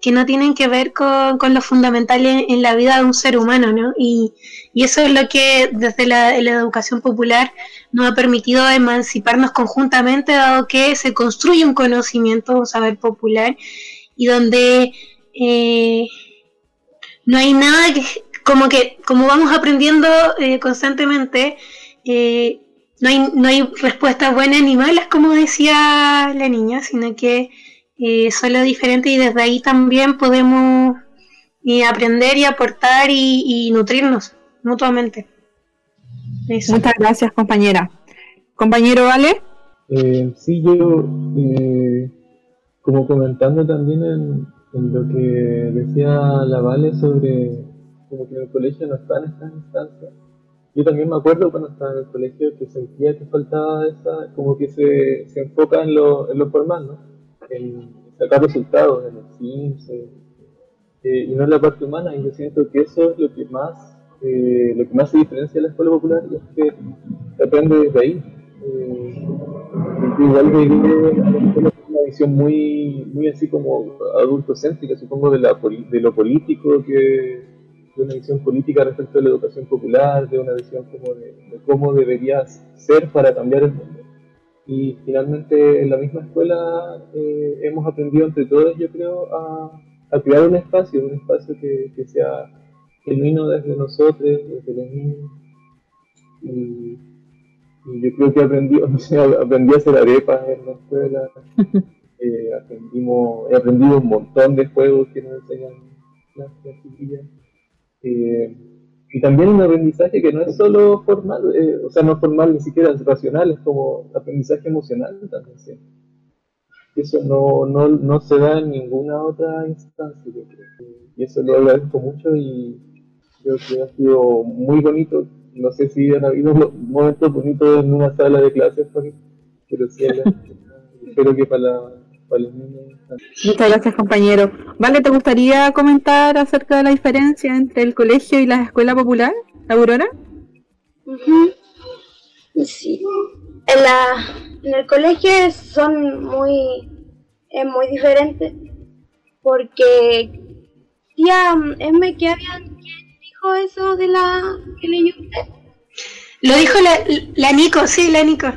que, no tienen que ver con, con lo fundamental en, la vida de un ser humano, ¿no? Y, y eso es lo que desde la, educación popular nos ha permitido emanciparnos conjuntamente, dado que se construye un conocimiento, un saber popular, y donde eh, no hay nada que, como que, como vamos aprendiendo eh, constantemente, eh, no hay, no hay respuestas buenas ni malas, como decía la niña, sino que eh, solo diferente y desde ahí también podemos eh, aprender y aportar y, nutrirnos mutuamente. Muchas gracias, compañera. Compañero Vale. Eh, sí, yo, eh, como comentando también en, en, lo que decía la Vale sobre como que en el colegio no están estas instancias. Yo también me acuerdo cuando estaba en el colegio que sentía que faltaba esa, como que se, se enfoca en lo, en lo formal, ¿no? En sacar resultados, en el CIMS, eh, y no en la parte humana, y yo siento que eso es lo que más, eh, lo que más se diferencia de la escuela popular, y es que depende desde ahí. Eh, igual que una visión muy, muy así como adultocéntrica, supongo, de, la, de lo político que de una visión política respecto a la educación popular, de una visión como de, cómo debería ser para cambiar el mundo. Y finalmente en la misma escuela eh, hemos aprendido entre todos, yo creo, a, a crear un espacio, un espacio que, que, sea genuino desde nosotros, desde los niños. Y, yo creo que aprendí, o sea, aprendí a hacer arepas en la escuela, eh, aprendimos, he aprendido un montón de juegos que nos enseñan las chiquillas. Eh, y también un aprendizaje que no es solo formal, eh, o sea, no formal ni siquiera es racional, es como aprendizaje emocional también. Eso no, no, no, se da en ninguna otra instancia, Y eso lo agradezco mucho y creo que ha sido muy bonito. No sé si han habido momentos bonitos en una sala de clases, pero sí, espero que para la Muchas gracias, compañero. Vale, ¿te gustaría comentar acerca de la diferencia entre el colegio y la escuela popular, Aurora? Sí. En, la, en el colegio son muy, es muy diferente porque tía, Esme, ¿qué había, ¿quién dijo eso de la que leyó usted? Lo dijo la, la Nico, sí, la Nico.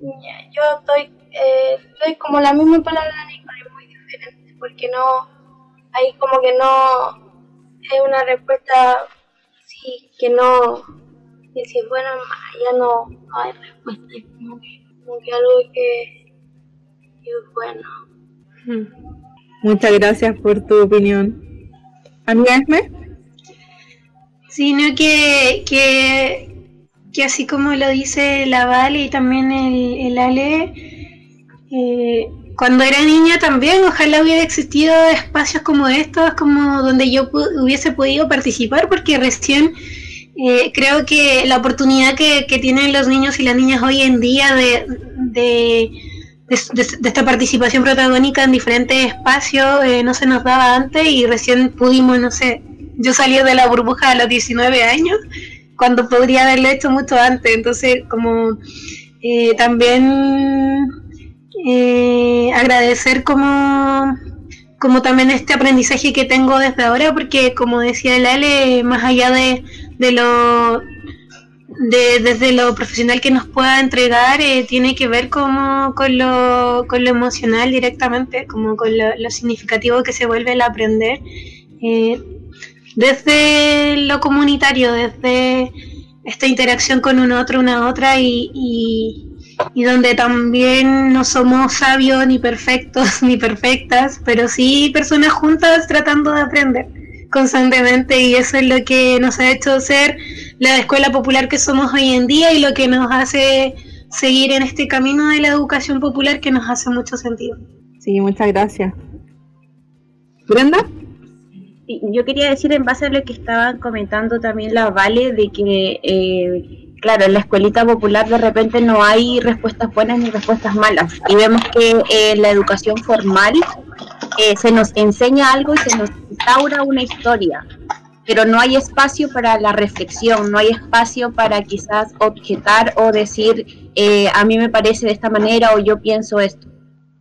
Yo estoy eh, es como la misma palabra es muy diferente, porque no, hay como que no, es una respuesta, sí, que no, que si es bueno, ya no, hay respuesta, es como que, algo que, es bueno. Muchas gracias por tu opinión. Amiga Esme. Sino que, que, que así como lo dice la Vale y también el, el Ale, eh, cuando era niña también, ojalá hubiera existido espacios como estos, como donde yo hubiese podido participar, porque recién eh, creo que la oportunidad que, tienen los niños y las niñas hoy en día de, esta participación protagónica en diferentes espacios eh, no se nos daba antes y recién pudimos, no sé, yo salí de la burbuja a los 19 años, cuando podría haberlo hecho mucho antes, entonces como también eh, agradecer como, como también este aprendizaje que tengo desde ahora, porque como decía el Ale, más allá de, de lo de, desde lo profesional que nos pueda entregar, eh, tiene que ver como con lo, con lo emocional directamente, como con lo, significativo que se vuelve el aprender. Eh, desde lo comunitario, desde esta interacción con un otro, una otra y y donde también no somos sabios ni perfectos ni perfectas, pero sí personas juntas tratando de aprender constantemente y eso es lo que nos ha hecho ser la escuela popular que somos hoy en día y lo que nos hace seguir en este camino de la educación popular que nos hace mucho sentido. Sí, muchas gracias. Brenda. yo quería decir en base a lo que estaban comentando también la Vale de que eh, claro, en la escuelita popular de repente no hay respuestas buenas ni respuestas malas. Y vemos que eh, la educación formal eh, se nos enseña algo y se nos instaura una historia, pero no hay espacio para la reflexión, no hay espacio para quizás objetar o decir, eh, a mí me parece de esta manera o yo pienso esto.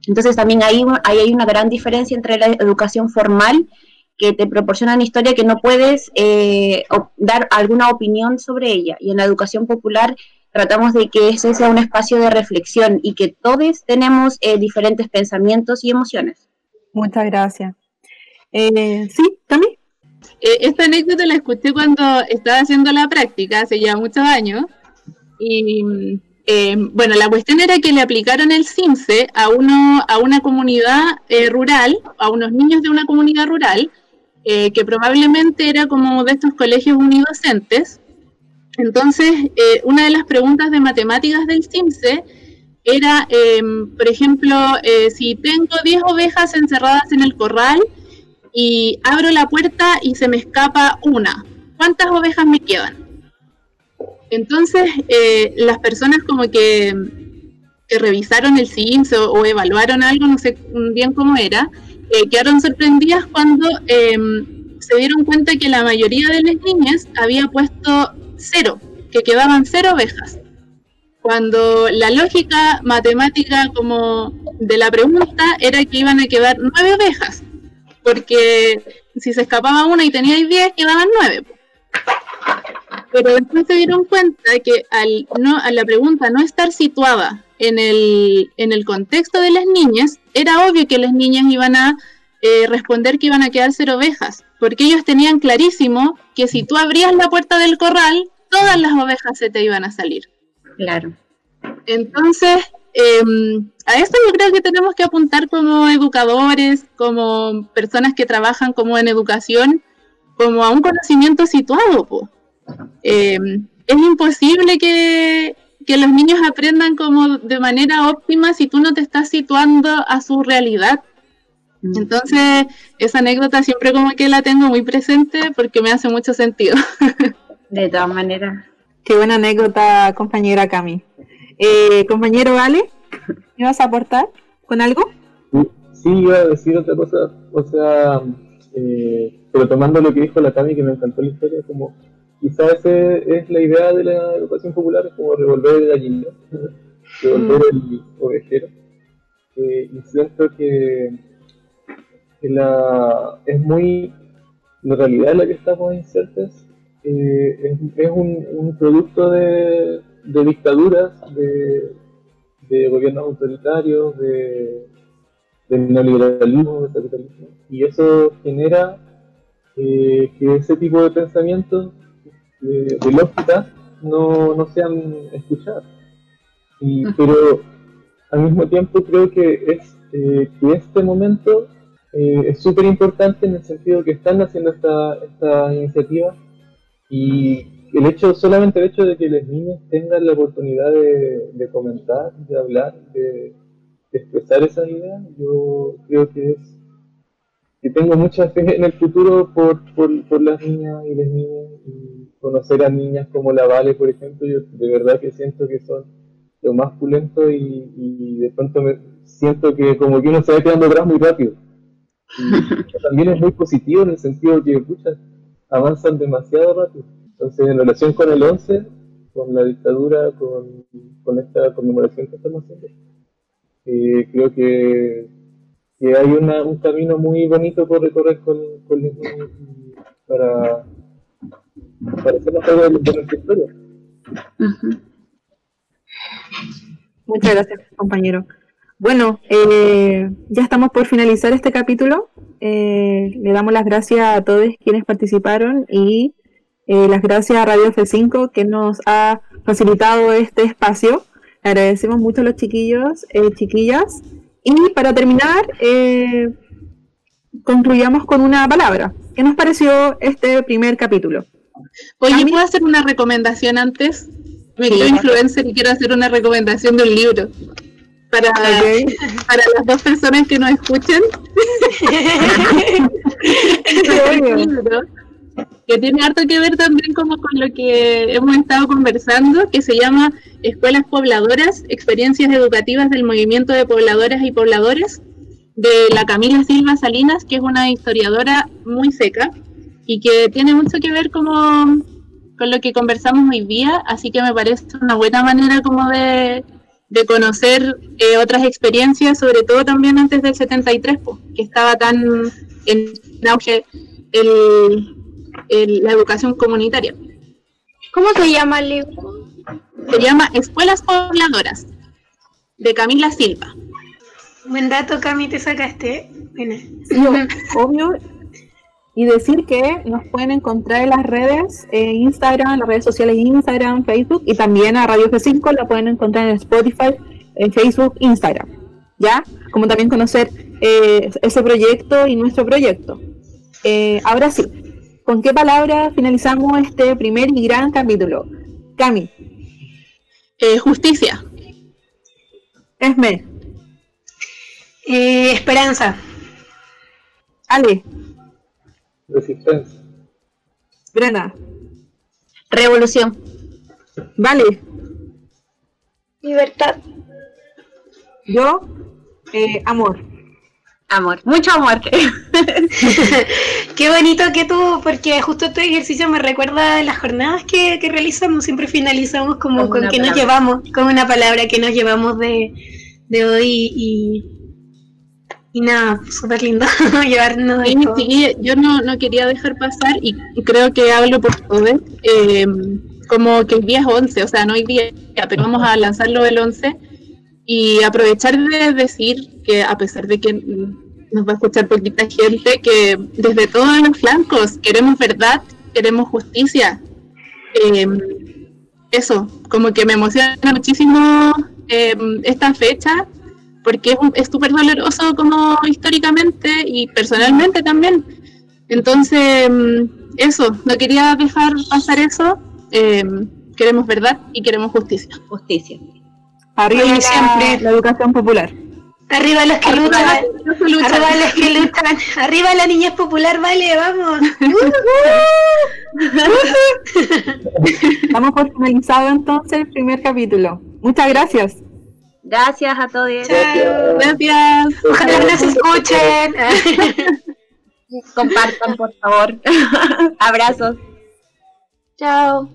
Entonces también hay, ahí hay una gran diferencia entre la educación formal que te proporcionan historia que no puedes eh, dar alguna opinión sobre ella. Y en la educación popular tratamos de que ese sea un espacio de reflexión y que todos tenemos eh, diferentes pensamientos y emociones. Muchas gracias. Eh, sí, también. esta anécdota la escuché cuando estaba haciendo la práctica hace ya muchos años y Eh, bueno, la cuestión era que le aplicaron el CIMSE a, uno, a una comunidad eh, rural, a unos niños de una comunidad rural, eh, que probablemente era como de estos colegios unidocentes. Entonces, una de las preguntas de matemáticas del CIMSE era, em, por ejemplo, si tengo 10 ovejas encerradas en el corral y abro la puerta y se me escapa una, ¿cuántas ovejas me quedan? Entonces, eh, las personas como que, revisaron el CIMS o, evaluaron algo, no sé bien cómo era, eh, quedaron sorprendidas cuando em, se dieron cuenta que la mayoría de las niñas había puesto cero, que quedaban cero ovejas. Cuando la lógica matemática como de la pregunta era que iban a quedar nueve ovejas, porque si se escapaba una y tenía diez, quedaban nueve. Pero después se dieron cuenta que al no, a la pregunta no estar situada en el, en el contexto de las niñas, era obvio que las niñas iban a eh, responder que iban a quedar ser ovejas, porque ellos tenían clarísimo que si tú abrías la puerta del corral, todas las ovejas se te iban a salir. Claro. Entonces, em, a esto yo creo que tenemos que apuntar como educadores, como personas que trabajan como en educación, como a un conocimiento situado. pues. Eh, es imposible que, los niños aprendan como de manera óptima si tú no te estás situando a su realidad. Mm. Entonces, esa anécdota siempre como que la tengo muy presente porque me hace mucho sentido. De todas maneras. Qué buena anécdota, compañera Cami. Eh, compañero Ale, ¿me vas a aportar con algo? Sí, iba a decir otra cosa, o sea, eh, pero tomando lo que dijo la Cami, que me encantó la historia, como quizás esa es la idea de la educación popular, es como revolver el gallino, revolver el ovejero. Eh, y siento que, la, es muy, la realidad en la que estamos insertos eh, es, un, producto de, dictaduras, de, de, gobiernos autoritarios, de, neoliberalismo, de capitalismo, y eso genera eh, que ese tipo de pensamientos de, lógica no, no sean escuchadas. Y, pero al mismo tiempo creo que es eh, que este momento eh, es súper importante en el sentido que están haciendo esta, esta iniciativa y el hecho, solamente el hecho de que los niños tengan la oportunidad de, comentar, de hablar, de, de, expresar esas ideas, yo creo que es que tengo mucha fe en el futuro por, por, por las niñas y las niñas y conocer a niñas como la Vale, por ejemplo, yo de verdad que siento que son lo más pulento y, y de pronto me siento que como que uno se va quedando atrás muy rápido. Y también es muy positivo en el sentido que, pucha, avanzan demasiado rápido. Entonces, en relación con el 11, con la dictadura, con, con esta conmemoración que estamos haciendo, eh, creo que, que hay una, un camino muy bonito por recorrer con, con para Muchas gracias, compañero. Bueno, eh, ya estamos por finalizar este capítulo. Eh, le damos las gracias a todos quienes participaron y eh, las gracias a Radio F5 que nos ha facilitado este espacio. agradecemos mucho a los chiquillos, chiquillas. Y para terminar, concluyamos con una palabra. ¿Qué nos pareció este primer capítulo? Oye, ¿puedo hacer una recomendación antes? Me quiero influencer y quiero hacer una recomendación de un libro. Para, para las dos personas que nos escuchen. que tiene harto que ver también como con lo que hemos estado conversando, que se llama Escuelas Pobladoras, Experiencias Educativas del Movimiento de Pobladoras y Pobladores, de la Camila Silva Salinas, que es una historiadora muy seca y que tiene mucho que ver como con lo que conversamos hoy día, así que me parece una buena manera como de, conocer eh, otras experiencias, sobre todo también antes del 73, que estaba tan en auge la educación comunitaria. ¿Cómo se llama el libro? Se llama Escuelas Pobladoras, de Camila Silva. Buen dato, Cami, te sacaste. obvio, y decir que nos pueden encontrar en las redes eh, Instagram, las redes sociales Instagram, Facebook y también a Radio G5 la pueden encontrar en Spotify, en Facebook, Instagram. ¿Ya? Como también conocer eh, ese proyecto y nuestro proyecto. Eh, ahora sí, ¿con qué palabra finalizamos este primer y gran capítulo? Cami. justicia. Esme. esperanza. Ale. Resistencia. Brenda. Revolución. Vale. Libertad. Yo, eh, amor. Amor, mucho amor. Qué bonito que tú, porque justo este ejercicio me recuerda a las jornadas que, realizamos, siempre finalizamos como con, que nos llevamos, con una palabra que nos llevamos de, de hoy y, y nada, súper lindo llevarnos sí, yo no, no, quería dejar pasar y creo que hablo por todos, eh, como que el día es 11, o sea, no hay día, pero vamos a lanzarlo el 11 y aprovechar de decir que a pesar de que nos va a escuchar poquita gente, que desde todos los flancos queremos verdad, queremos justicia. Eh, eso, como que me emociona muchísimo eh, esta fecha porque es súper doloroso como históricamente y personalmente también. Entonces, eso, no quería dejar pasar eso. Eh, queremos verdad y queremos justicia. Justicia. Arriba la, siempre la educación popular. Arriba los que luchan, arriba los que luchan, arriba la niñez popular, vale, vamos. Vamos por finalizado entonces el primer capítulo. Muchas gracias. Gracias a todos. Chao. Gracias. Ojalá nos escuchen. Compartan, por favor. Abrazos. Chao.